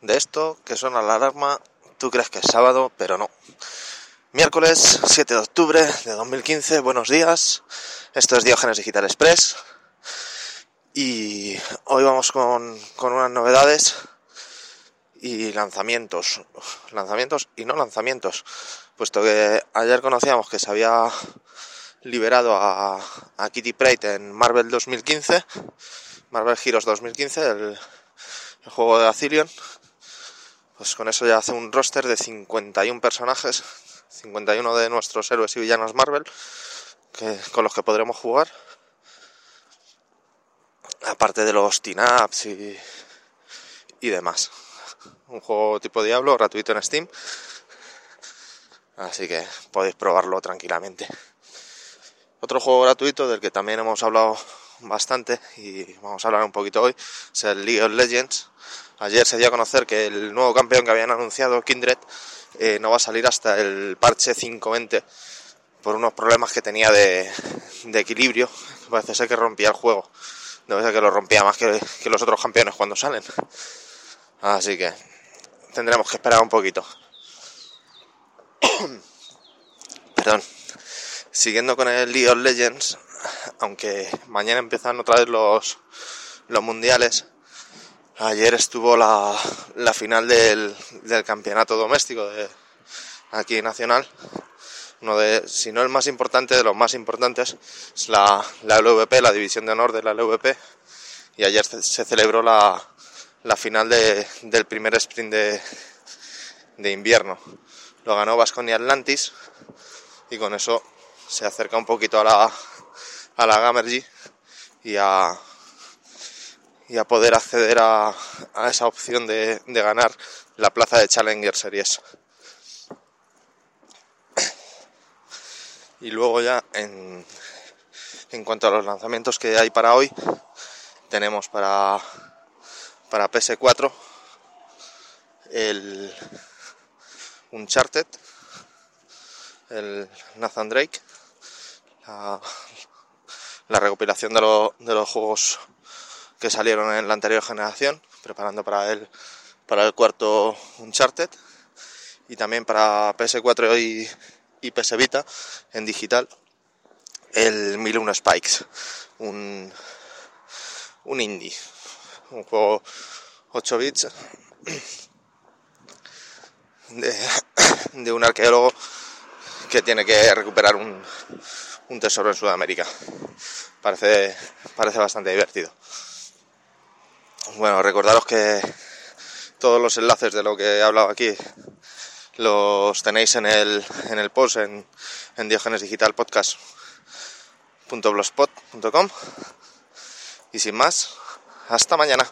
de esto que suena la alarma, tú crees que es sábado, pero no. Miércoles 7 de octubre de 2015, buenos días. Esto es Diógenes Digital Express. Y hoy vamos con, con unas novedades y lanzamientos. Lanzamientos y no lanzamientos. Puesto que ayer conocíamos que se había liberado a, a Kitty Pride en Marvel 2015, Marvel Heroes 2015, el, el juego de Azilion pues con eso ya hace un roster de 51 personajes, 51 de nuestros héroes y villanos Marvel, que, con los que podremos jugar. Aparte de los team-ups y, y demás. Un juego tipo Diablo, gratuito en Steam. Así que podéis probarlo tranquilamente. Otro juego gratuito del que también hemos hablado bastante y vamos a hablar un poquito hoy es el League of Legends Ayer se dio a conocer que el nuevo campeón que habían anunciado, Kindred, eh, no va a salir hasta el parche 520 por unos problemas que tenía de, equilibrio. Parece ser que rompía el juego. Debe ser que lo rompía más que, que los otros campeones cuando salen. Así que tendremos que esperar un poquito. Perdón. Siguiendo con el League of Legends, aunque mañana empiezan otra vez los, los mundiales, Ayer estuvo la, la final del, del, campeonato doméstico de aquí nacional. Uno de, si no el más importante, de los más importantes, es la, la LVP, la división de honor de la LVP. Y ayer se, celebró la, la final de, del primer sprint de, de invierno. Lo ganó Vasconia Atlantis y con eso se acerca un poquito a la, a la Gamergy y a, y a poder acceder a, a esa opción de, de, ganar la plaza de Challenger Series. Y luego ya en, en cuanto a los lanzamientos que hay para hoy, tenemos para, para PS4 el Uncharted, el Nathan Drake, la, la recopilación de, de los juegos que salieron en la anterior generación, preparando para el, para el cuarto Uncharted y también para PS4 y, y PS Vita en digital el 1001 Spikes, un, un indie, un juego 8 bits de, de un arqueólogo que tiene que recuperar un, un tesoro en Sudamérica. Parece, parece bastante divertido. Bueno, recordaros que todos los enlaces de lo que he hablado aquí los tenéis en el, en el post en, en diogenesdigitalpodcast.blogspot.com y sin más, hasta mañana.